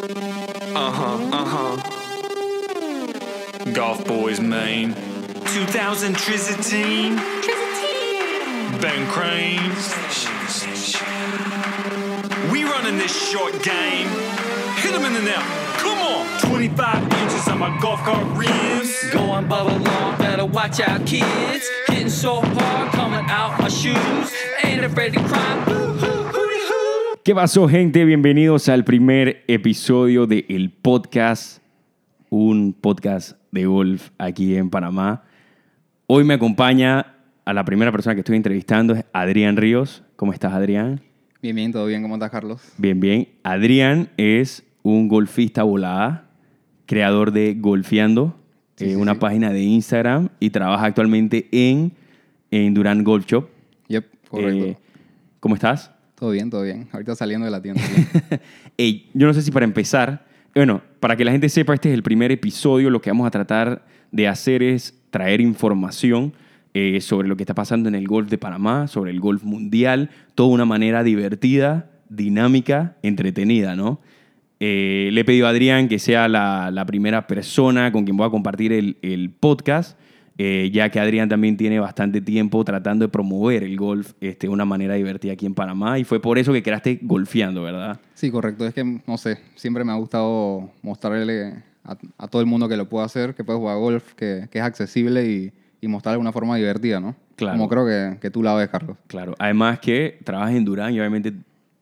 Uh huh, uh huh. Golf Boys, Maine. 2000 Trizatine. Ben Crane. We running this short game. Hit him in the net. Come on. 25 inches on my golf cart rims. Going bubble long, better watch out, kids. Hitting so hard, coming out my shoes. Ain't afraid to cry. ¿Qué pasó, gente? Bienvenidos al primer episodio de El Podcast, un podcast de golf aquí en Panamá. Hoy me acompaña a la primera persona que estoy entrevistando, es Adrián Ríos. ¿Cómo estás, Adrián? Bien, bien, todo bien. ¿Cómo estás, Carlos? Bien, bien. Adrián es un golfista volada, creador de Golfeando, Sí, eh, sí, una sí. página de Instagram y trabaja actualmente en, en Durán Golf Shop. Yep, correcto. Eh, ¿Cómo estás? Todo bien, todo bien. Ahorita saliendo de la tienda. Yo no sé si para empezar, bueno, para que la gente sepa, este es el primer episodio, lo que vamos a tratar de hacer es traer información eh, sobre lo que está pasando en el golf de Panamá, sobre el golf mundial, toda una manera divertida, dinámica, entretenida, ¿no? Eh, le he pedido a Adrián que sea la, primera persona con quien voy a compartir el podcast, eh, ya que Adrián también tiene bastante tiempo tratando de promover el golf este, de una manera divertida aquí en Panamá y fue por eso que creaste Golfeando, ¿verdad? sí, correcto. Es que, no sé, siempre me ha gustado mostrarle a, a todo el mundo que lo puede hacer, que puede jugar golf, que, que es accesible y, y mostrarle de una forma divertida, ¿no? Claro. Como creo que, que tú la ves, Carlos. Claro, además que trabajas en Durán y obviamente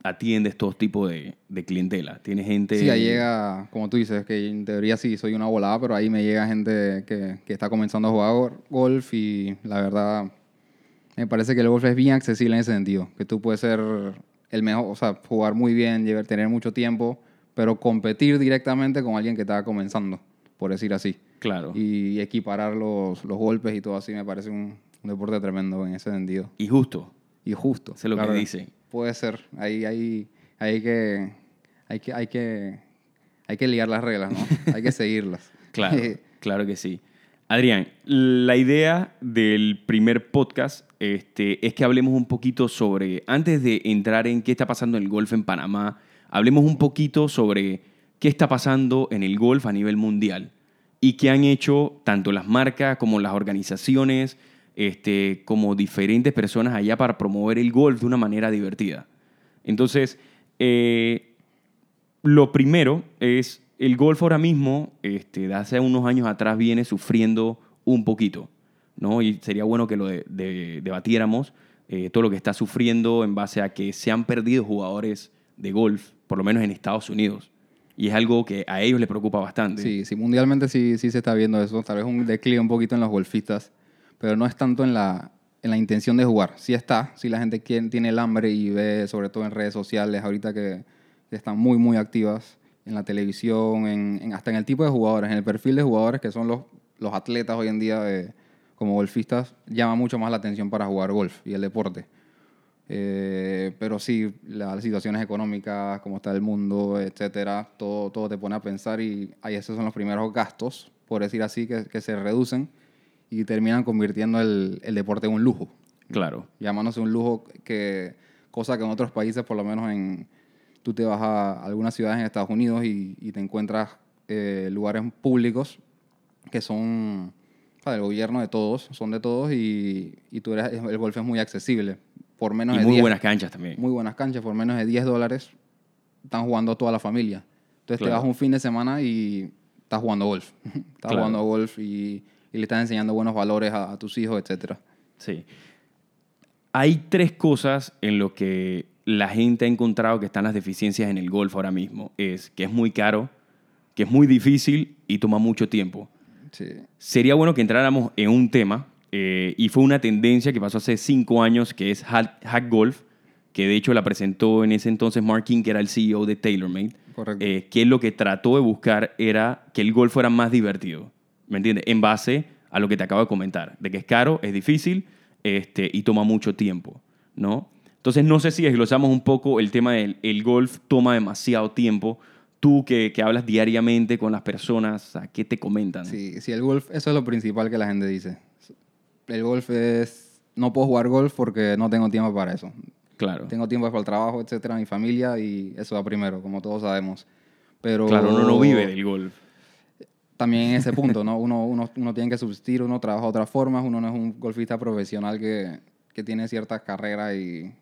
atiendes todo tipo de, de clientela. Tienes gente... Sí, ahí llega, como tú dices, que en teoría sí soy una volada, pero ahí me llega gente que, que está comenzando a jugar golf y la verdad me parece que el golf es bien accesible en ese sentido, que tú puedes ser el mejor, o sea, jugar muy bien, tener mucho tiempo, pero competir directamente con alguien que está comenzando, por decir así. Claro. Y, Y equiparar los, los golpes y todo así me parece un, un deporte tremendo en ese sentido. justo, Y justo. Eso es lo que dicen. Puede ser. Ahí, ahí, hay que, hay que, hay que, hay que liar las reglas, ¿no? hay que seguirlas. claro, claro que sí. Adrián, la idea del primer podcast este, es que hablemos un poquito sobre, antes de entrar en qué está pasando en el golf en Panamá, hablemos un poquito sobre qué está pasando en el golf a nivel mundial y qué han hecho tanto las marcas como las organizaciones, este, como diferentes personas allá para promover el golf de una manera divertida. Entonces, eh, lo primero es, el golf ahora mismo, este, de hace unos años atrás, viene sufriendo un poquito, ¿no? Y sería bueno que lo de- de- debatiéramos, eh, todo lo que está sufriendo en base a que se han perdido jugadores de golf, por lo menos en Estados Unidos. Y es algo que a ellos les preocupa bastante. Sí, sí, mundialmente sí, sí se está viendo eso. Tal vez un declive un poquito en los golfistas, pero no es tanto en la, en la intención de jugar. Sí está, sí la gente tiene el hambre y ve, sobre todo en redes sociales, ahorita que, están muy, muy activas en la televisión, en, en- hasta en el tipo de jugadores, en el perfil de jugadores que son los, los atletas hoy en día eh, como golfistas, llama mucho más la atención para jugar golf y el deporte. Eh, pero sí, las situaciones económicas, cómo está el mundo, etcétera, todo, todo te pone a pensar y ahí esos son los primeros gastos, por decir así, que, que se reducen y terminan convirtiendo el, el deporte en un lujo. Claro. Llamándose un lujo que, cosa que en otros países, por lo menos en, tú te vas a algunas ciudades en Estados Unidos y, y te encuentras eh, lugares públicos que son del gobierno de todos, son de todos y, y tú eres, el golf es muy accesible. Por menos Y de muy 10 buenas canchas también. muy buenas canchas, por menos de 10 dólares están jugando toda la familia. Entonces Claro. te vas un fin de semana y estás jugando golf. estás Claro. jugando golf y, y le estás enseñando buenos valores a, a tus hijos, etcétera. Sí. Hay tres cosas en lo que la gente ha encontrado que están las deficiencias en el golf ahora mismo. Es que es muy caro, que es muy difícil y toma mucho tiempo. Sí. Sería bueno que entráramos en un tema, eh, y fue una tendencia que pasó hace cinco años, que es Hack, Hack Golf, que de hecho la presentó en ese entonces Mark King, que era el CEO de TaylorMade, eh, que lo que trató de buscar era que el golf fuera más divertido, ¿me entiendes? En base a lo que te acabo de comentar, de que es caro, es difícil este, y toma mucho tiempo, ¿no? Entonces no sé si desglosamos un poco el tema del el golf toma demasiado tiempo. Tú que, que hablas diariamente con las personas, ¿a ¿qué te comentan? Sí, sí, el golf, eso es lo principal que la gente dice. El golf es, no puedo jugar golf porque no tengo tiempo para eso. Claro. Tengo tiempo para el trabajo, etcétera, mi familia y eso va primero, como todos sabemos. Pero Claro, uno no vive del golf. También en ese punto, ¿no? Uno, uno, uno tiene que subsistir, uno trabaja de otras formas, uno no es un golfista profesional que, que tiene ciertas carreras y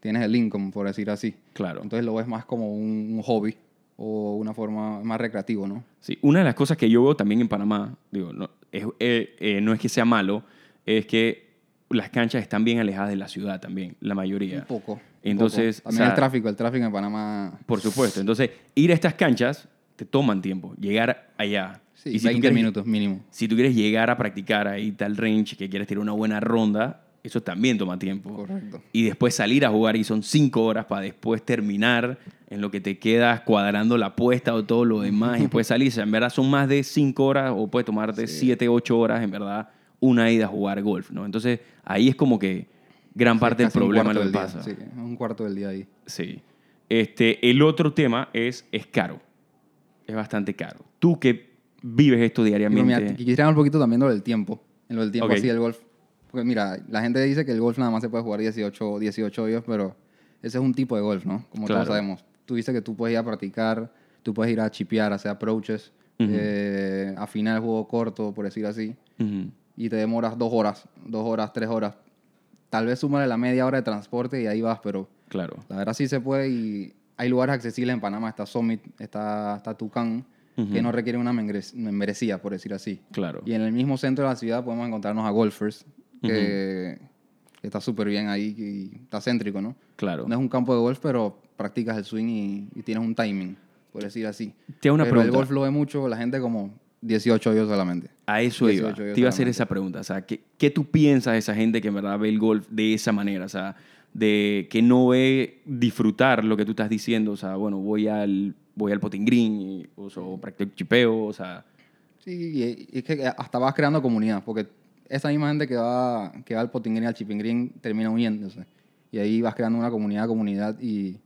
tienes el income, por decir así. Claro. Entonces lo ves más como un, un hobby o una forma más recreativo, ¿no? Sí, una de las cosas que yo veo también en Panamá, digo, no es, eh, eh, no es que sea malo, es que las canchas están bien alejadas de la ciudad también, la mayoría. Un poco. un Entonces, poco. También o sea, el tráfico, el tráfico en Panamá. Por supuesto. Entonces, ir a estas canchas te toman tiempo. Llegar allá. Sí, Y si tú 20 quieres- minutos mínimo. Si tú quieres llegar a practicar ahí tal range, que quieres tirar una buena ronda, eso también toma tiempo. Correcto. Y después salir a jugar y son cinco horas para después terminar en lo que te quedas cuadrando la apuesta o todo lo demás y después salir. O sea, en verdad son más de cinco horas o puede tomarte siete, ocho horas, en verdad, una ida a jugar golf, ¿no? Entonces, ahí es como que gran parte del problema lo que día, pasa. Sí, un cuarto del día ahí. Sí. Este, el otro tema es, es caro. Es bastante caro. Tú que vives esto Pero diariamente. mira, quisiera hablar un poquito también de lo del tiempo. En lo del tiempo Ok. así del golf. Porque mira, la gente dice que el golf nada más se puede jugar 18, 18 hoyos, pero ese es un tipo de golf, ¿no? Como Claro. todos sabemos. Tú dices que tú puedes ir a practicar, tú puedes ir a chipear, hacer approaches, Ujú. eh, afinar el juego corto, por decir así, Ujú. y te demoras dos horas, dos horas, tres horas. Tal vez súmale la media hora de transporte y ahí vas, pero Claro. la verdad sí se puede y hay lugares accesibles en Panamá. Está Summit, está, está Tucán, Que no requieren una membres- membresía, por decir así. Claro. Y en el mismo centro de la ciudad podemos encontrarnos a Golfers, que, que está súper bien ahí y está céntrico, ¿no? Claro. No es un campo de golf, pero practicas el swing y, y tienes un timing, por decir así. Te hago una pero el pregunta. golf lo ve mucho la gente como 18 hoyos solamente. A eso 18 iba. Te iba a hacer esa pregunta. O sea, ¿qué, ¿qué tú piensas de esa gente que en verdad ve el golf de esa manera? O sea, de que no ve disfrutar lo que tú estás diciendo. O sea, bueno, voy al, voy al potting green y, o, sea, o practico chipeo. O sea, Sí, y, es que hasta vas creando comunidad, porque esa misma gente que va, que va al potting green, al chipping green, termina uniéndose. Y ahí vas creando una comunidad, comunidad, y,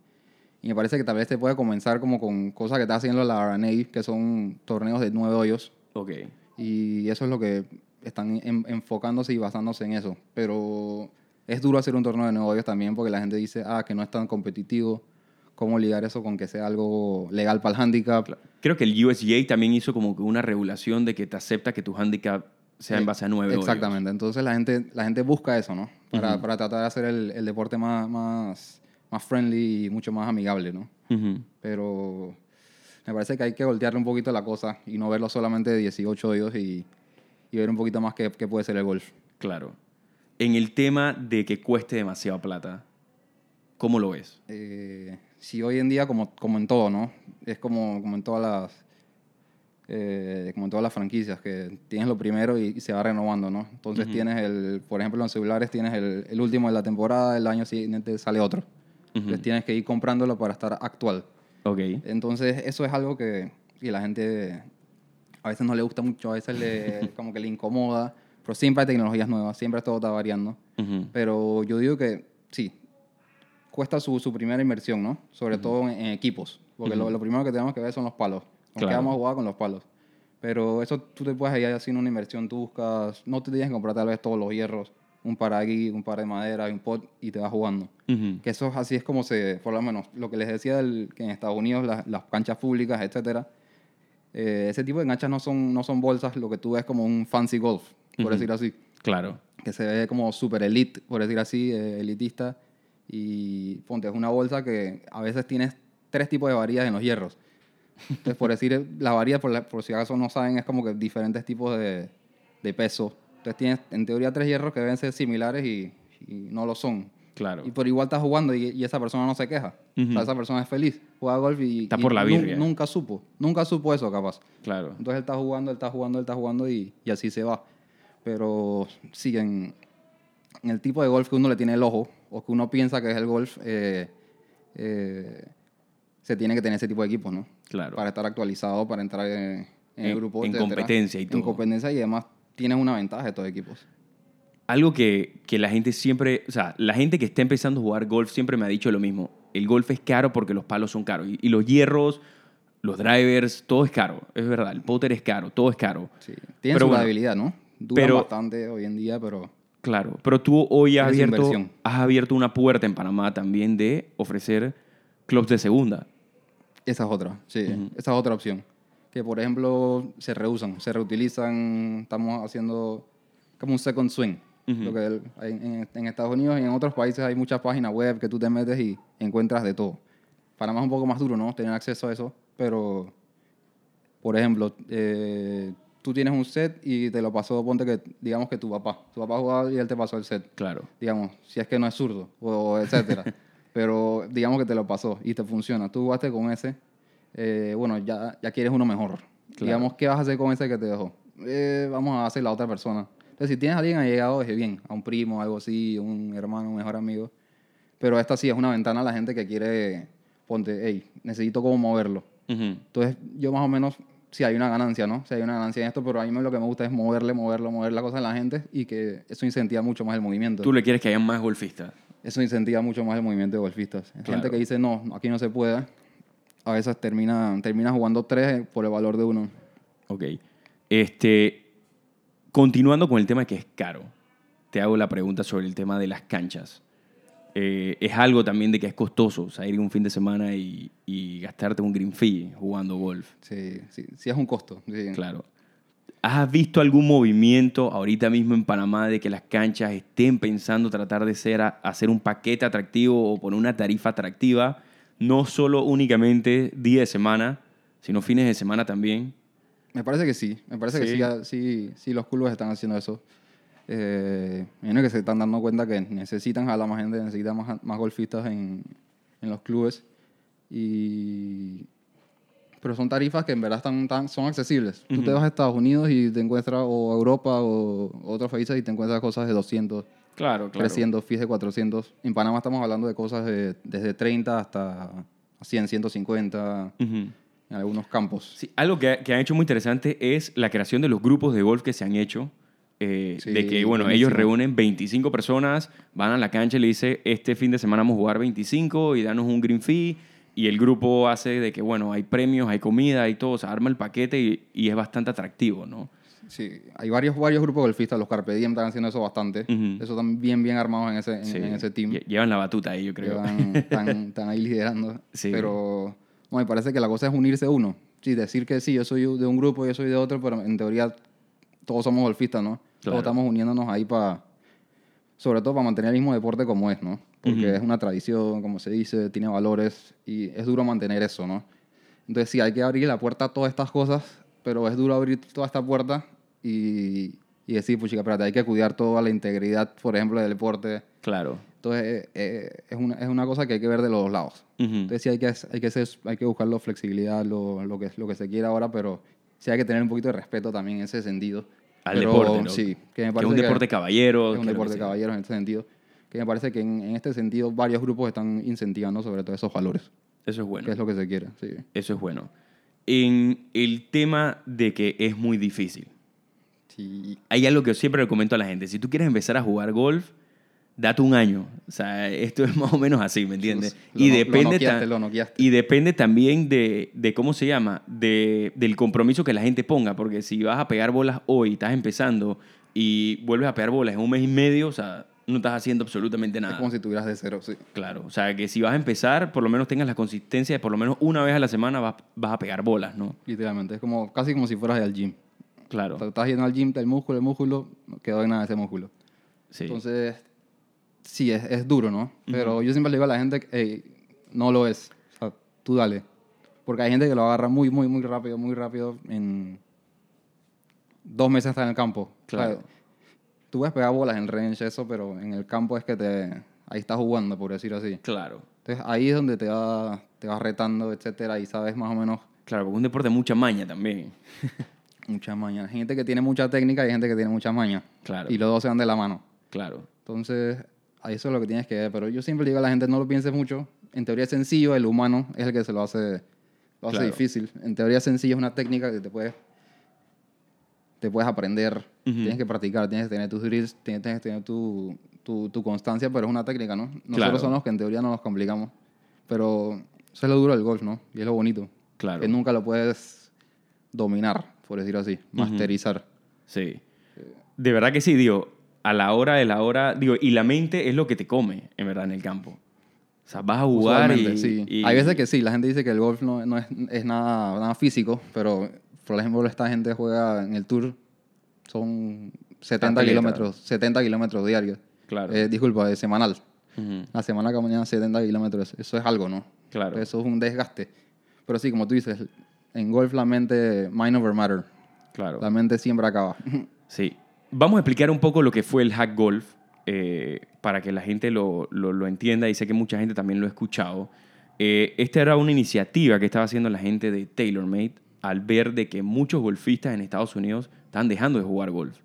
y me parece que tal vez te puede comenzar como con cosas que está haciendo la RNA, que son torneos de nueve hoyos, ok. y eso es lo que están en- enfocándose y basándose en eso. Pero es duro hacer un torneo de nueve hoyos también, porque la gente dice, ah, que no es tan competitivo, ¿cómo ligar eso con que sea algo legal para el handicap? Creo que el USGA también hizo como una regulación de que te acepta que tu handicap sea en base a nueve hoyos. Exactamente. Entonces la gente, la gente busca eso, ¿no? Para, para tratar de hacer el, el deporte más, más, más friendly y mucho más amigable, ¿no? Pero me parece que hay que voltearle un poquito la cosa y no verlo solamente de 18 hoyos y, y ver un poquito más qué, qué puede ser el golf. Claro. En el tema de que cueste demasiada plata, ¿cómo lo ves? Eh, si hoy en día, como, como en todo, ¿no? Es como, como en todas las... eh, como en todas las franquicias, que tienes lo primero y, y se va renovando, ¿no? Entonces tienes el, por ejemplo, en los celulares tienes el, el último de la temporada, el año siguiente sale otro. Entonces tienes que ir comprándolo para estar actual. Ok. Entonces eso es algo que, que la gente a veces no le gusta mucho, a veces le, como que le incomoda, pero siempre hay tecnologías nuevas, siempre todo está variando. Ujú. Pero yo digo que sí, cuesta su, su primera inversión, ¿no? Sobre todo en, en equipos. Porque lo, lo primero que tenemos que ver son los palos. Con Claro. a jugar con los palos. Pero eso tú te puedes ir haciendo una inversión, tú buscas, no te tienes que comprar tal vez todos los hierros, un par aquí, un par de madera un pot y te vas jugando. Ujú. Que eso es así es como se, por lo menos, lo que les decía del, que en Estados Unidos las, las canchas públicas, etcétera, eh, ese tipo de canchas no son, no son bolsas, lo que tú ves como un fancy golf, por Ujú. decir así Claro. que se ve como super elite, por decir así, eh, elitista. Y ponte, es una bolsa que a veces tienes tres tipos de varillas en los hierros. Entonces, por decir, las varillas, por, la- por si acaso no saben, es como que diferentes tipos de, de peso. Entonces tienes, en teoría, tres hierros que deben ser similares y, y no lo son. Claro. Y por igual estás jugando y, y esa persona no se queja. O Ujú. sea, esa persona es feliz, juega golf y, Está y por la birria. nunca supo, nunca supo eso capaz. Claro. Entonces él está jugando, él está jugando, él está jugando y, y así se va. Pero sí, en, en el tipo de golf que uno le tiene el ojo o que uno piensa que es el golf, eh, eh, se tiene que tener ese tipo de equipos, ¿no? Claro. Para estar actualizado, para entrar en, en el grupo. en etcétera. competencia y todo. En competencia y además tienes una ventaja estos equipos. Algo que, que la gente siempre, o sea, la gente que está empezando a jugar golf siempre me ha dicho lo mismo. El golf es caro porque los palos son caros. Y, y los hierros, los drivers, todo es caro. Es verdad, el putter es caro, todo es caro. Sí. Tienen Pero su bueno, ¿no? Pero- bastante hoy en día, pero Claro, pero tú hoy has abierto, has abierto una puerta en Panamá también de ofrecer clubs de segunda. Esa es otra, sí. Esa es otra opción. Que, por ejemplo, se reusan, se reutilizan. Estamos haciendo como un second swing. Lo que en, en Estados Unidos y en otros países hay muchas páginas web que tú te metes y encuentras de todo. Panamá es un poco más duro, ¿no? Tener acceso a eso, pero, por ejemplo, eh, tú tienes un set y te lo pasó, ponte que, digamos que tu papá, tu papá jugaba y él te pasó el set Claro. digamos, si es que no es zurdo, o etcétera. Pero digamos que te lo pasó y te funciona. Tú jugaste con ese, eh, bueno, ya, ya quieres uno mejor. Digamos, ¿qué vas a hacer con ese que te dejó? Eh, vamos a hacer la otra persona. Entonces, si tienes a alguien allegado, es bien, a un primo, algo así, un hermano, un mejor amigo. Pero esta sí es una ventana a la gente que quiere, ponte, hey, necesito cómo moverlo. Ujú. Entonces, yo más o menos, sí hay una ganancia, ¿no? Sí hay una ganancia en esto, pero a mí lo que me gusta es moverle, moverlo, mover la cosa a la gente y que eso incentiva mucho más el movimiento. Tú le quieres que haya más golfistas. Eso incentiva mucho más el movimiento de golfistas. Claro. Gente que dice, no, aquí no se puede. A veces termina, termina jugando tres por el valor de uno. Ok. Este, continuando con el tema que es caro, te hago la pregunta sobre el tema de las canchas. Eh, es algo también de que es costoso, o sea, ir un fin de semana y, y gastarte un green fee jugando golf. Sí, sí, sí es un costo. sí. Claro. ¿Has visto algún movimiento ahorita mismo en Panamá de que las canchas estén pensando tratar de ser hacer un paquete atractivo o poner una tarifa atractiva, no solo únicamente día de semana, sino fines de semana también? Me parece que sí. Me parece que Sí. sí, ah, sí, sí los clubes están haciendo eso. Eh, menos que se están dando cuenta que necesitan jalar más gente, necesitan más, más golfistas en, en los clubes. Y... Pero son tarifas que en verdad están, tan- son accesibles. Tú te vas a Estados Unidos y te encuentras, o a Europa o otros países y te encuentras cosas de 200, Claro, 300, fees de 400. En Panamá estamos hablando de cosas de- desde 30 hasta 100, 150 Ujú. en algunos campos. Sí, algo que, que han hecho muy interesante es la creación de los grupos de golf que se han hecho. Eh, Sí, de que, bueno, ellos buenísimo. reúnen 25 personas, van a la cancha y le dice, este fin de semana vamos a jugar 25 y danos un green fee. Y el grupo hace de que, bueno, hay premios, hay comida, hay todo, se arma el paquete y, y es bastante atractivo, ¿no? Sí, hay varios, varios grupos golfistas, los Carpe Diem están haciendo eso bastante. Ujú. Eso están bien, bien armados en ese, en, Sí. en ese team. Lle- Llevan la batuta ahí, yo creo. Llevan- están, están ahí liderando. Sí. Pero bueno, me parece que la cosa es unirse uno. Sí, decir que sí, yo soy de un grupo, yo soy de otro, pero en teoría todos somos golfistas, ¿no? Claro. Todos estamos uniéndonos ahí para, sobre todo para mantener el mismo deporte como es, ¿no? Porque Ujú. es una tradición, como se dice, tiene valores y es duro mantener eso, ¿no? Entonces sí, hay que abrir la puerta a todas estas cosas, pero es duro abrir toda esta puerta y, y decir, pues chica, espérate, hay que cuidar toda la integridad, por ejemplo, del deporte. Claro. Entonces eh, eh, es, una, es una cosa que hay que ver de los dos lados. Ujú. Entonces sí hay que, hay que, hay que buscar la flexibilidad, lo, lo, que, lo que se quiera ahora, pero sí hay que tener un poquito de respeto también en ese sentido. Al Pero deporte, ¿no? Sí, que me Que es parece un deporte de caballeros. es un deporte de caballeros en este sentido. Que me parece que en, en este sentido varios grupos están incentivando sobre todo esos valores, Eso es bueno. que es lo que se quiere. Sí. Eso es bueno. En el tema de que es muy difícil. Sí, hay algo que siempre le comento a la gente. Si tú quieres empezar a jugar golf, date un año. O sea, esto es más o menos así, ¿me entiendes? Lo y, no- lo depende noqueaste, lo y depende también de, de cómo se llama, de, del compromiso que la gente ponga. Porque si vas a pegar bolas hoy, estás empezando y vuelves a pegar bolas en un mes y medio, o sea, no estás haciendo absolutamente es nada. como si tuvieras de cero, sí. Claro, o sea, que si vas a empezar, por lo menos tengas la consistencia de por lo menos una vez a la semana vas, vas a pegar bolas, ¿no? Literalmente, es como, casi como si fueras al gym. Claro, Estás yendo al gym, el músculo, el músculo, no quedó en nada ese músculo. sí. Entonces, sí, es, es duro, ¿no? Pero yo siempre le digo a la gente que "Ey, no lo es. O sea, tú dale. Porque hay gente que lo agarra muy, muy, muy rápido, muy rápido. En dos meses está en el campo. Claro. O sea, tú puedes pegar bolas en range, eso, pero en el campo es que te, ahí estás jugando, por decir así. Claro. Entonces, ahí es donde te va, te vas retando, etcétera, y sabes más o menos Claro, porque es un deporte de mucha maña también. muchas mañas. Hay gente que tiene mucha técnica y hay gente que tiene mucha maña. Claro. Y los dos se van de la mano. Claro. Entonces, eso es lo que tienes que ver. Pero yo siempre digo a la gente, no lo pienses mucho. En teoría es sencillo, el humano es el que se lo hace, lo hace difícil. En teoría sencillo es una técnica que te puedes, te puedes aprender. Tienes que practicar, tienes que tener tus drills, tienes, tienes que tener tu, tu, tu constancia, pero es una técnica, ¿no? Nosotros Claro. somos los que en teoría no nos complicamos. Pero eso es lo duro del golf, ¿no? Y es lo bonito. Claro. Que nunca lo puedes dominar, por decirlo así, masterizar. Sí. De verdad que sí, digo, a la hora de la hora, digo, y la mente es lo que te come, en verdad, en el campo. O sea, vas a jugar y, sí. y- Hay veces que sí, la gente dice que el golf no, no es, es nada, nada físico, pero por ejemplo esta gente juega en el tour, son 70 Atleta. kilómetros, 70 kilómetros diarios. Claro. Eh, disculpa, eh, semanal. Ujú. La semana que mañana 70 kilómetros, eso es algo, ¿no? Claro. Eso es un desgaste. Pero sí, como tú dices, en golf la mente, mind over matter. Claro. La mente siempre acaba. Sí. Vamos a explicar un poco lo que fue el hack golf eh, para que la gente lo, lo- lo entienda y sé que mucha gente también lo ha escuchado. Eh, esta era una iniciativa que estaba haciendo la gente de TaylorMade al ver de que muchos golfistas en Estados Unidos estaban dejando de jugar golf.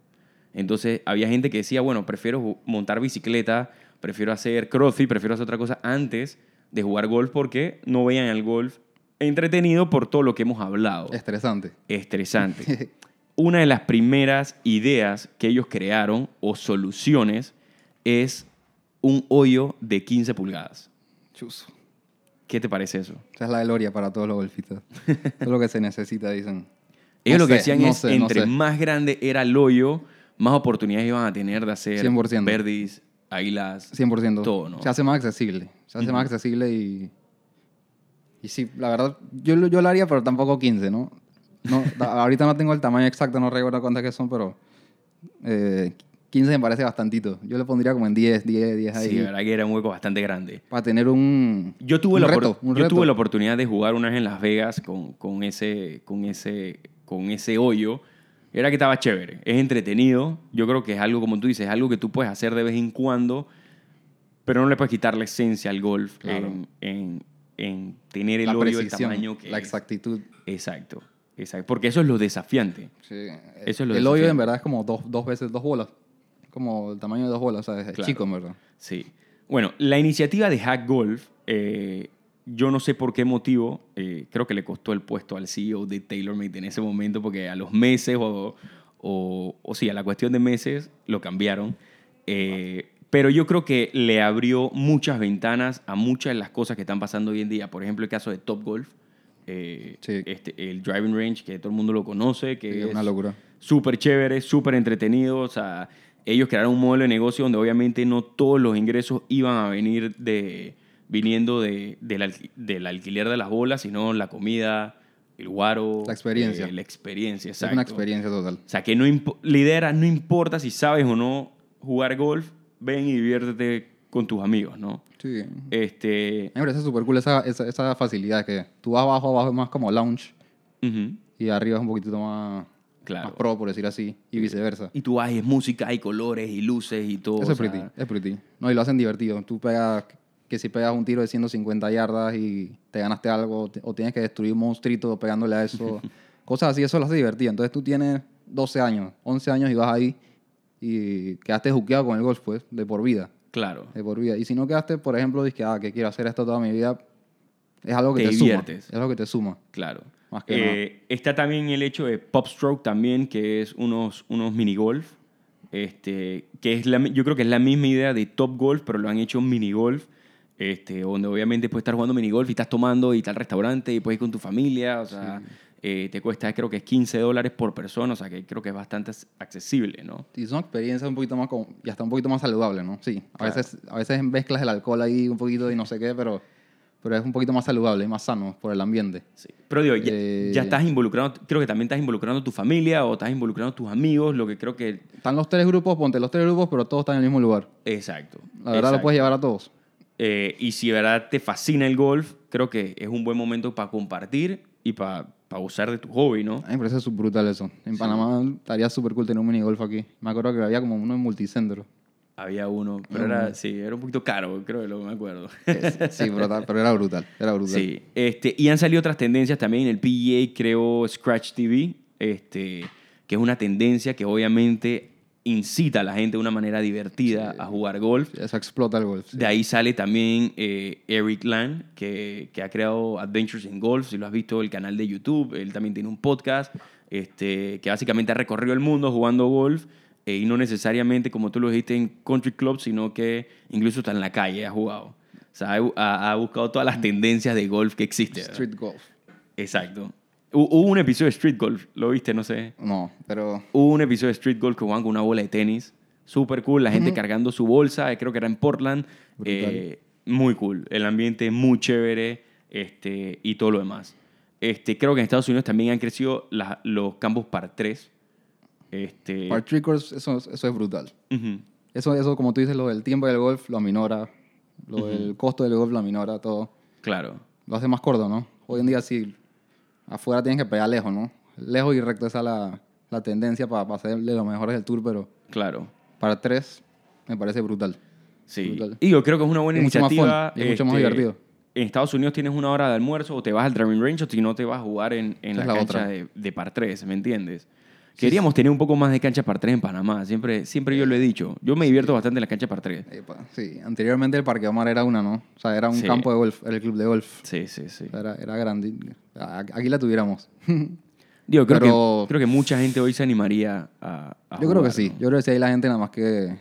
Entonces había gente que decía, bueno, prefiero montar bicicleta, prefiero hacer crossfit, prefiero hacer otra cosa antes de jugar golf porque no veían el golf entretenido por todo lo que hemos hablado Estresante. estresante. Una de las primeras ideas que ellos crearon o soluciones es un hoyo de 15 pulgadas. Chuzo. ¿Qué te parece eso? Esa es la gloria para todos los golfistas. Es lo que se necesita, dicen. Ellos No lo que sé, decían no es, sé, no entre sé. más grande era el hoyo, más oportunidades iban a tener de hacer 100%. verdis, águilas, 100%. todo, ¿no? Se hace más accesible. Se hace más accesible y... Y sí, la verdad, yo, yo lo haría, pero tampoco 15, ¿no? No ahorita no tengo el tamaño exacto, no recuerdo cuántas que son, pero... eh, 15 me parece bastantito. Yo le pondría como en 10, 10, 10 ahí. Sí, la verdad que era un hueco bastante grande. Para tener un... Yo tuve, un la, reto, un yo reto. tuve la oportunidad de jugar una vez en Las Vegas con, con, ese, con, ese, con ese hoyo. Era que estaba chévere. Es entretenido. Yo creo que es algo, como tú dices, es algo que tú puedes hacer de vez en cuando, pero no le puedes quitar la esencia al golf Claro. en, en, en tener el la hoyo del precisión, tamaño que la es. exactitud. Exacto, exacto. Porque eso es lo desafiante. Sí. Eso es lo el hoyo en verdad es como dos, dos veces dos bolas. Como el tamaño de dos bolas, o sea, es Claro. chico en verdad. Sí. Bueno, la iniciativa de Hack Golf, eh, yo no sé por qué motivo, eh, creo que le costó el puesto al CEO de TaylorMade en ese momento, porque a los meses o, o, o sí, a la cuestión de meses lo cambiaron. Eh, pero yo creo que le abrió muchas ventanas a muchas de las cosas que están pasando hoy en día. Por ejemplo, el caso de Top Golf, eh, Sí. este, el driving range, que todo el mundo lo conoce, que Sí, es una locura. súper chévere, súper entretenido. O sea, ellos crearon un modelo de negocio donde obviamente no todos los ingresos iban a venir de viniendo de, del, alqui- del alquiler de las bolas, sino la comida, el guaro. La experiencia. eh, la experiencia, Es exacto. una experiencia total. O sea, que no impo- la idea era, no importa si sabes o no jugar golf, ven y diviértete con tus amigos, ¿no? Sí. Este, Me parece súper cool esa, esa, esa facilidad que tú vas abajo, abajo es más como lounge ujú, y arriba es un poquito más, Claro. más pro, por decir así, y viceversa. Y tú vas y es música, hay colores y luces y todo. Eso es pretty, es pretty. No, y lo hacen divertido. Tú pegas, que si pegas un tiro de 150 yardas y te ganaste algo, o tienes que destruir un monstruito pegándole a eso, cosas así, eso lo hace divertido. Entonces tú tienes 12 años, 11 años y vas ahí y quedaste juqueado con el golf, pues, de por vida. Claro. De por vida. Y si no quedaste, por ejemplo, dices que, ah, que quiero hacer esto toda mi vida, es algo que Te te, suma. Es algo que te suma. Claro. Más que Eh, está también el hecho de Pop Stroke también, que es unos, unos mini golf. Este, que es la, yo creo que es la misma idea de Top Golf, pero lo han hecho mini golf. Este, donde obviamente puedes estar jugando mini golf y estás tomando y está al restaurante y puedes ir con tu familia. O sea, eh, te cuesta creo que es 15 dólares por persona. O sea, que creo que es bastante accesible, ¿no? Y son experiencias un poquito más, como, y hasta un poquito más saludables, ¿no? Sí, a, Claro. veces, a veces mezclas el alcohol ahí un poquito y no sé qué, pero, pero es un poquito más saludable y más sano por el ambiente. Sí. Pero digo, ya, Eh, ya estás involucrado, creo que también estás involucrando tu familia o estás involucrando tus amigos, lo que creo que... Están los tres grupos, ponte los tres grupos, pero todos están en el mismo lugar. Exacto. La verdad exacto. lo puedes llevar a todos. Eh, y si de verdad te fascina el golf, creo que es un buen momento para compartir y para gozar de tu hobby, ¿no? A mí me parece súper brutal eso. En Panamá estaría súper cool tener un minigolf aquí. Me acuerdo que había como uno en multicentro. Había uno, pero era, sí, era un poquito caro, creo que lo me acuerdo. Sí, pero, pero era brutal. Era brutal. Sí, este, y han salido otras tendencias también. El PGA creo Scratch TV, este, que es una tendencia que obviamente incita a la gente de una manera divertida a jugar golf. Eso explota el golf. sí. De ahí sale también eh, Eric Land, que, que ha creado Adventures in Golf. Si lo has visto, el canal de YouTube. Él también tiene un podcast este, que básicamente ha recorrido el mundo jugando golf. eh, y no necesariamente, como tú lo dijiste, en country club, sino que incluso está en la calle, ha jugado. O sea, ha, ha- ha buscado todas las tendencias de golf que existen. Street golf. Exacto. Hu- Hubo un episodio de Street Golf, ¿lo viste? No sé. No, pero Hubo un episodio de Street Golf que jugaban con una bola de tenis. Súper cool, la gente cargando su bolsa, eh, creo que era en Portland. Eh, Muy cool. El ambiente muy chévere este, y todo lo demás. Este, creo que en Estados Unidos también han crecido la- los campos par 3. Este, Par three course, eso, eso es brutal. Eso, eso, como tú dices, lo del tiempo del golf lo aminora. Lo del costo del golf lo aminora todo. Claro. Lo hace más corto, ¿no? Hoy en día sí, afuera tienes que pegar lejos, ¿no? Lejos y recto esa es la, la tendencia para, para ser de los mejores del tour, pero Claro. para tres me parece brutal. Sí. Brutal. Y yo creo que es una buena Y mucho más iniciativa. este, fun, y mucho más divertido. En Estados Unidos tienes una hora de almuerzo o te vas al driving range o si no te vas a jugar en, en la, es la cancha otra. de, de par 3, ¿me entiendes? Queríamos tener un poco más de cancha par 3 en Panamá. Siempre, siempre yo lo he dicho. Yo me divierto bastante en la cancha par 3. Epa, Sí, anteriormente el Parque Omar era una, ¿no? O sea, era un Sí. campo de golf, era el club de golf. Sí, sí, sí. O sea, Era, era grande. Aquí la tuviéramos. Digo, creo, Pero- que, creo que mucha gente hoy se animaría a, a Yo creo que jugar, sí. ¿no? Yo creo que sí hay la gente nada más que,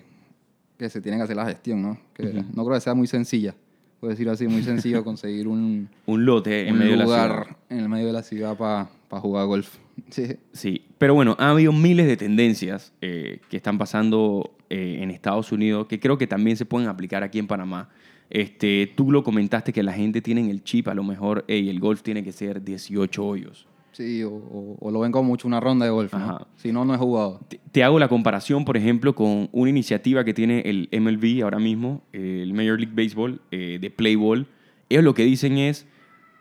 que se tiene que hacer la gestión, ¿no? Que no creo que sea muy sencilla. Puedo decir así, muy sencillo conseguir un, Un lote en un medio de la lugar ciudad. en el medio de la ciudad para jugar golf. Sí. Sí, pero bueno, ha habido miles de tendencias eh, que están pasando eh, en Estados Unidos que creo que también se pueden aplicar aquí en Panamá. Este, tú lo comentaste que la gente tiene en el chip, a lo mejor, y el golf tiene que ser 18 hoyos. Sí, o, o- o lo ven como mucho una ronda de golf, ¿no? Si no, no he jugado. Te, te hago la comparación, por ejemplo, con una iniciativa que tiene el MLB ahora mismo, el Major League Baseball, eh, de Play Ball. Ellos lo que dicen es,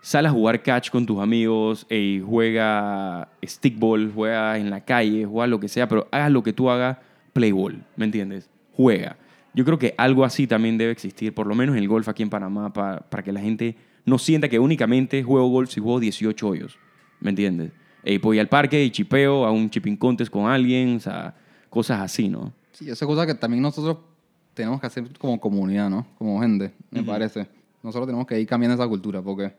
sal a jugar catch con tus amigos, ey, juega stickball, juega en la calle, juega lo que sea, pero hagas lo que tú hagas, play ball, ¿me entiendes? Juega. Yo creo que algo así también debe existir, por lo menos en el golf aquí en Panamá, pa- para que la gente no sienta que únicamente juego golf si juego 18 hoyos, ¿me entiendes? Ey, voy al parque y chipeo, a un chipping contest con alguien, o sea, cosas así, ¿no? Sí, esa cosa que también nosotros tenemos que hacer como comunidad, ¿no? Como gente, me parece. Nosotros tenemos que ir cambiando esa cultura, porque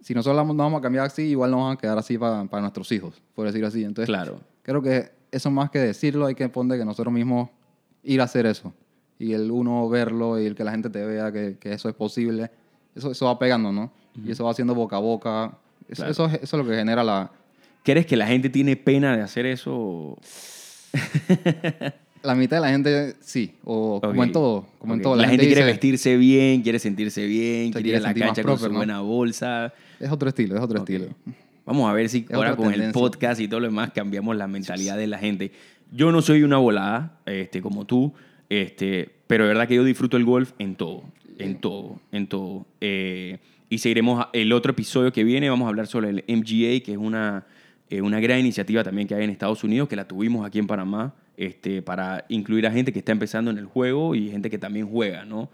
si nosotros la- no vamos a cambiar así, igual nos van a quedar así para, para nuestros hijos, por decir así. Entonces, Claro. creo que eso más que decirlo, hay que poner que nosotros mismos ir a hacer eso. Y el uno verlo y el que la gente te vea que, que eso es posible, eso, eso va pegando, ¿no? Y eso va haciendo boca a boca. Eso, Claro. eso, es, eso es lo que genera la... ¿Crees que la gente tiene pena de hacer eso? La mitad de la gente sí, o como en todo, como en todo. La, gente, quiere dice, vestirse bien, quiere sentirse bien, quiere ir a la cancha con proper, su ¿no? buena bolsa. Es otro estilo, es otro estilo. Vamos a ver si Es ahora con el podcast y todo lo demás cambiamos la mentalidad de la gente. Yo no soy una volada, este, como tú, este, pero de verdad que yo disfruto el golf en todo, en todo, en todo. Eh, y seguiremos el otro episodio que viene, vamos a hablar sobre el MGA, que es una, eh, una gran iniciativa también que hay en Estados Unidos, que la tuvimos aquí en Panamá, este, para incluir a gente que está empezando en el juego y gente que también juega, ¿no?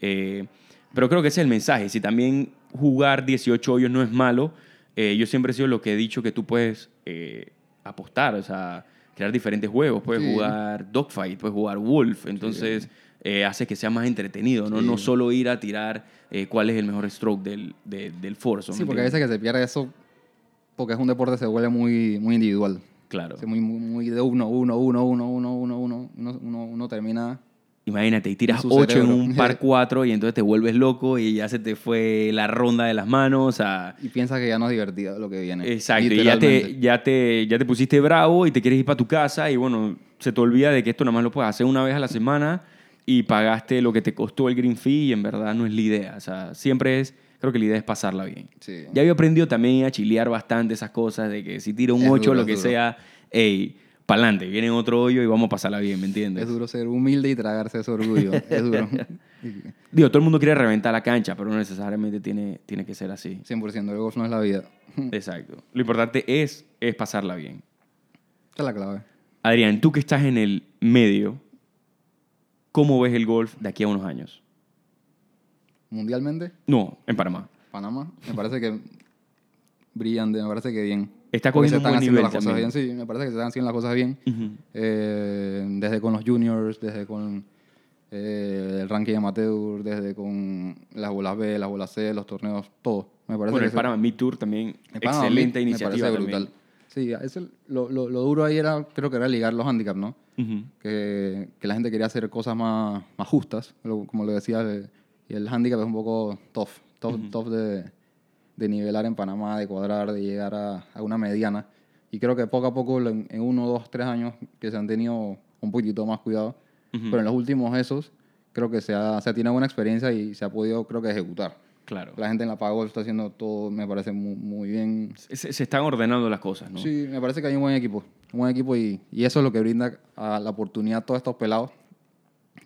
Eh, pero creo que ese es el mensaje. Si también jugar 18 hoyos no es malo, eh, yo siempre he sido lo que he dicho que tú puedes eh, apostar, o sea, crear diferentes juegos. Puedes Sí. jugar Dogfight, puedes jugar Wolf, entonces eh, hace que sea más entretenido, ¿no? Sí. No solo ir a tirar cuál es el mejor stroke del, de- del forzo. Sí, ¿me porque a veces que se pierde eso, porque es un deporte se vuelve muy, muy individual. Claro. Sí, muy, muy, muy de uno, uno, uno, uno, uno, uno, uno, uno, uno, uno termina... Imagínate, y tiras 8 en un par 4 y entonces te vuelves loco y ya se te fue la ronda de las manos. Y piensa que ya no es divertido lo que viene. Exacto, y ya te, ya, te, ya te pusiste bravo y te quieres ir para tu casa y bueno, se te olvida de que esto nada más lo puedes hacer una vez a la semana y pagaste lo que te costó el green fee y en verdad no es la idea. O sea, siempre es, creo que la idea es pasarla bien. Sí. Ya había aprendido también a chilear bastante esas cosas de que si tiro un Es 8 duro, lo que duro. sea, hey, pa'lante, viene otro hoyo y vamos a pasarla bien, ¿me entiendes? Es duro ser humilde y tragarse ese orgullo. es duro. Digo, todo el mundo quiere reventar la cancha, pero no necesariamente tiene, tiene que ser así. 100%, el golf no es la vida. Esa Exacto. Lo importante es, es pasarla bien. es la clave. Adrián, tú que estás en el medio, ¿cómo ves el golf de aquí a unos años? Mundialmente, No, en Panamá. Panamá, me parece que brillante, me parece que bien. Está cogiendo un buen nivel las cosas bien, sí, me parece que se están haciendo las cosas bien. Eh, desde con los juniors, desde con eh, el ranking amateur, desde con las bolas B, las bolas C, los torneos, todo. Me parece Bueno, que el Panamá Mid Tour también, el Panama excelente me iniciativa brutal. Sí, eso, lo, lo, lo duro ahí era, creo que era ligar los handicaps, ¿no? Que, que la gente quería hacer cosas más, más justas, como lo decía, el- y el handicap es un poco tough, tough, tough de, de nivelar en Panamá, de cuadrar, de llegar a, a una mediana. Y creo que poco a poco, en, en uno, dos, tres años, que se han tenido un poquito más cuidado, pero en los últimos esos, creo que se, ha, se tiene buena experiencia y se ha podido, creo que, ejecutar. Claro. La gente en la Pago está haciendo todo, me parece muy, muy bien. Se, se están ordenando las cosas, ¿no? Sí, me parece que hay un buen equipo. Un buen equipo y, y eso es lo que brinda a la oportunidad a todos estos pelados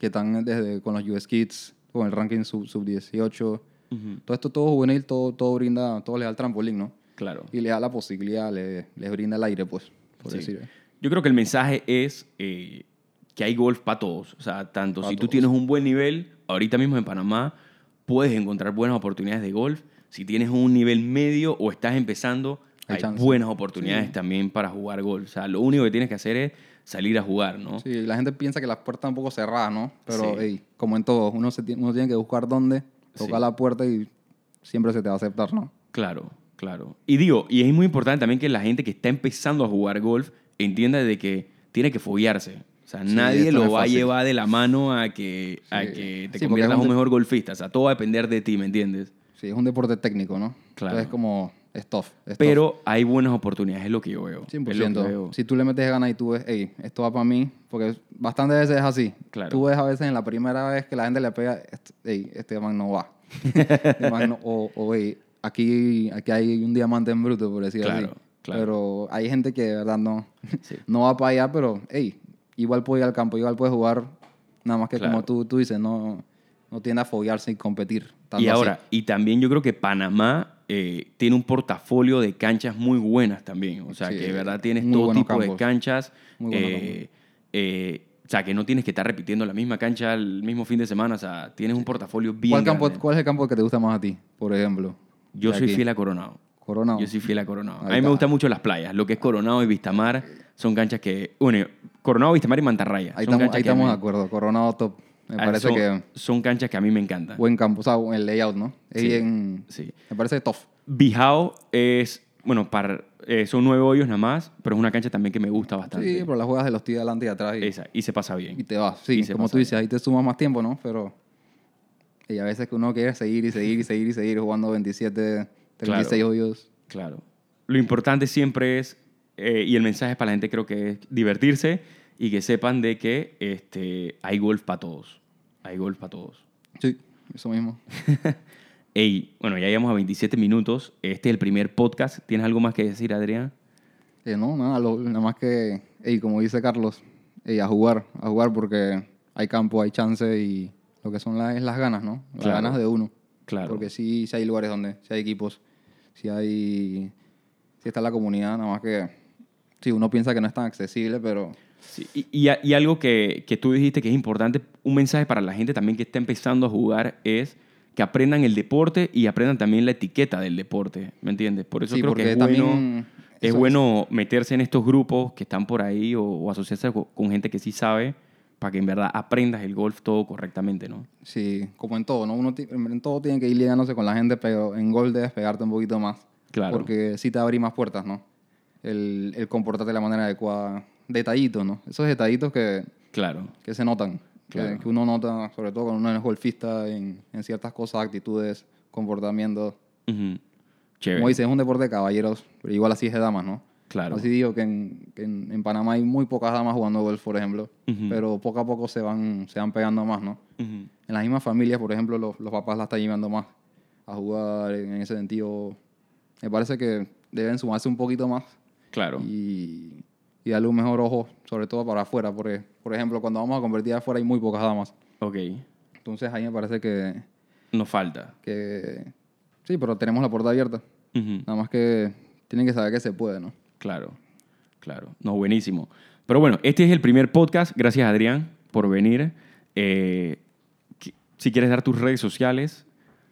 que están desde con los US Kids, con el ranking sub, sub 18. Todo esto, todo juvenil, todo, todo brinda, todo le da el trampolín, ¿no? Claro. Y le da la posibilidad, le, les brinda el aire, pues, por Sí. decir. Yo creo que el mensaje es eh, que hay golf para todos. O sea, tanto Pa' si tú tienes un buen nivel, ahorita mismo en Panamá puedes encontrar buenas oportunidades de golf. Si tienes un nivel medio o estás empezando, Hay buenas oportunidades también para jugar golf. O sea, lo único que tienes que hacer es salir a jugar, ¿no? Sí, la gente piensa que las puertas están un poco cerradas, ¿no? Pero, Sí. ey, como en todo, uno, se tiene, uno tiene que buscar dónde, tocar Sí. la puerta y siempre se te va a aceptar, ¿no? Claro, claro. Y digo, y es muy importante también que la gente que está empezando a jugar golf entienda de que tiene que foguearse. O sea, Sí, nadie lo va a llevar de la mano a que, a que te Sí, conviertas un un mejor golfista. O sea, todo va a depender de ti, ¿me entiendes? Sí, es un deporte técnico, ¿no? Claro. Entonces es como, es tough. es tough. Pero hay buenas oportunidades, es lo que yo veo. Es lo que 100%. veo. Si tú le metes ganas y tú ves, hey, esto va para mí, porque bastantes veces es así. Claro. Tú ves a veces en la primera vez que la gente le pega, hey, este man no va. Este man no- o, o, hey, aquí, aquí hay un diamante en bruto, por decir Claro, así. claro. Pero hay gente que de verdad no, Sí. no va para allá, pero hey, igual puede ir al campo, igual puede jugar. Nada más que Claro. como tú, tú dices, no, no tiende a foguearse y competir. tanto Y así. ahora, y también yo creo que Panamá eh, tiene un portafolio de canchas muy buenas también. O sea, Sí, que de verdad tienes todo tipo de canchas. Muy eh, eh, o sea, que no tienes que estar repitiendo la misma cancha el mismo fin de semana. O sea, tienes un portafolio bien ¿Cuál, campo. ¿Cuál es el campo que te gusta más a ti, por ejemplo? Yo soy aquí. fiel a Coronado. Coronado. Yo soy fiel a Coronado. Ahí a mí me gustan mucho las playas. Lo que es Coronado y Vistamar son canchas que... Bueno, Coronado, Vistamar y Mantarraya. Ahí son ahí estamos de acuerdo. Coronado top. Me ah, parece son, que Son canchas que a mí me encantan. buen campo. O sea, el layout, ¿no? Es Sí, bien... sí. Me parece tough. Bijao es... Bueno, para, eh, son nueve hoyos nada más, pero es una cancha también que me gusta bastante. Sí, pero las juegas de los tíos adelante y atrás y, Esa, y se pasa bien. y te vas. Sí, como tú dices, ahí te sumas más tiempo, ¿no? Pero... Y a veces que uno quiere seguir y seguir y seguir y seguir jugando 27, 36 Claro. hoyos. Claro. Lo importante siempre es, eh, y el mensaje para la gente creo que es divertirse y que sepan de que este, hay golf para todos. Hay golf para todos. Sí, eso mismo. Ey, bueno, ya llegamos a 27 minutos. Este es el primer podcast. ¿Tienes algo más que decir, Adrián? Eh, no, nada, lo- nada más que, ey, como dice Carlos, ey, a jugar, a jugar porque hay campo, hay chance y lo que son las, es las ganas, ¿no? Las Claro. ganas de uno. Claro. Porque sí, sí hay lugares donde, sí hay equipos, sí hay, sí está la comunidad, nada más que, sí, uno piensa que no es tan accesible, pero Sí, Y, y algo que, que tú dijiste que es importante, un mensaje para la gente también que está empezando a jugar es que aprendan el deporte y aprendan también la etiqueta del deporte, ¿me entiendes? Por eso Sí, creo que es también bueno, es bueno meterse en estos grupos que están por ahí o, o asociarse co- con gente que sí sabe para que en verdad aprendas el golf todo correctamente, ¿no? sí, como en todo, ¿no? Uno en todo tiene que ir ligándose con la gente, pero en gol debes pegarte un poquito más. Claro. Porque sí te abre más puertas, ¿no? El, el comportarte de la manera adecuada. Detallitos, ¿no? Esos detallitos que, Claro, que se notan, que- Claro. que, uno nota, sobre todo cuando uno es golfista, en, en ciertas cosas, actitudes, comportamientos. Ujú. Chévere. Como dices, es un deporte de caballeros, pero igual así es de damas, ¿no? Claro. Así digo que, en, que en, en Panamá hay muy pocas damas jugando golf, por ejemplo, pero poco a poco se van, se van pegando más, ¿no? En las mismas familias, por ejemplo, los, los papás la están llevando más a jugar en ese sentido. Me parece que deben sumarse un poquito más Claro. y, y darle un mejor ojo, sobre todo para afuera. Porque, por ejemplo, cuando vamos a convertir afuera hay muy pocas damas. Ok. Entonces ahí me parece que, Nos falta. que sí, pero tenemos la puerta abierta. Nada más que tienen que saber que se puede, ¿no? Claro, claro. No, buenísimo. Pero bueno, este es el primer podcast. Gracias, Adrián, por venir. Eh, si quieres dar tus redes sociales.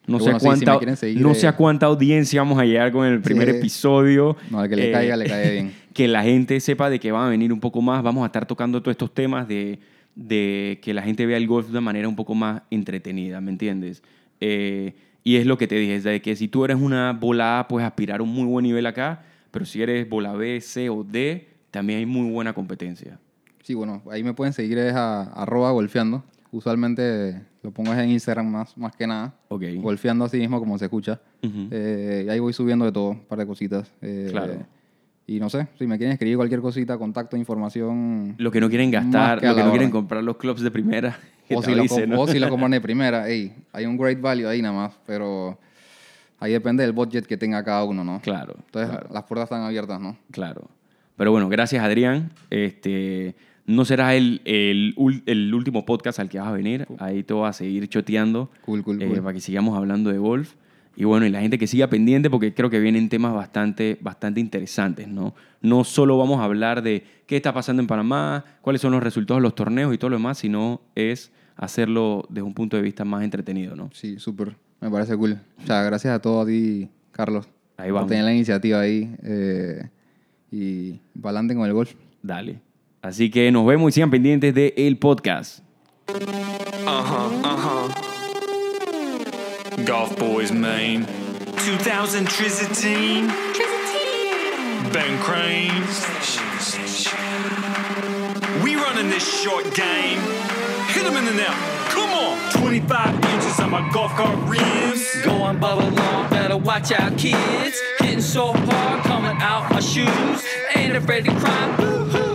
No, sé, Bueno, si cuánta, no eh, sé a cuánta audiencia vamos a llegar con el primer Sí. episodio. No, al que le Eh, caiga, le cae bien. que la gente sepa de que van a venir un poco más. Vamos a estar tocando todos estos temas de, de que la gente vea el golf de una manera un poco más entretenida, ¿me entiendes? Eh, y es lo que te dije, es de que si tú eres una bola A, puedes aspirar a un muy buen nivel acá, pero si eres bola B, C o D, también hay muy buena competencia. Sí, bueno, ahí me pueden seguir es a arroba golfeando. Usualmente lo pongo en Instagram más, más que nada. Ok. Golfeando así mismo como se escucha. Ujú. Eh, y ahí voy subiendo de todo, un par de cositas. Eh, Claro. Y no sé, si me quieren escribir cualquier cosita, contacto, información. Lo que no quieren gastar, que lo que no quieren orden. comprar los clubs de primera. O si, com- ¿no? o si lo compran de primera, ey, hay un great value ahí nada más, pero ahí depende del budget que tenga cada uno, ¿no? Claro, Entonces, claro. las puertas están abiertas, ¿no? Claro. Pero bueno, gracias Adrián. Este, no será el, el, el último podcast al que vas a venir. Ahí te voy a seguir choteando. Cool, cool, eh, cool. para que sigamos hablando de golf. Y bueno, y la gente que siga pendiente porque creo que vienen temas bastante, bastante interesantes, ¿no? No solo vamos a hablar de qué está pasando en Panamá, cuáles son los resultados de los torneos y todo lo demás, sino es hacerlo desde un punto de vista más entretenido, ¿no? Sí, súper. Me parece cool. O sea, gracias a todos a ti, Carlos. Ahí por vamos. tener la iniciativa ahí. eh, y para adelante con el golf. Dale. Así que nos vemos y sigan pendientes del el podcast. Golf Boys Main. 2000 Trizatine. Ben Crane. We running this short game. Hit him in the net. Come on. 25 inches on my golf cart rims. Going bubble long, better watch out, kids. Hitting so hard, coming out my shoes. Ain't afraid to cry. Boo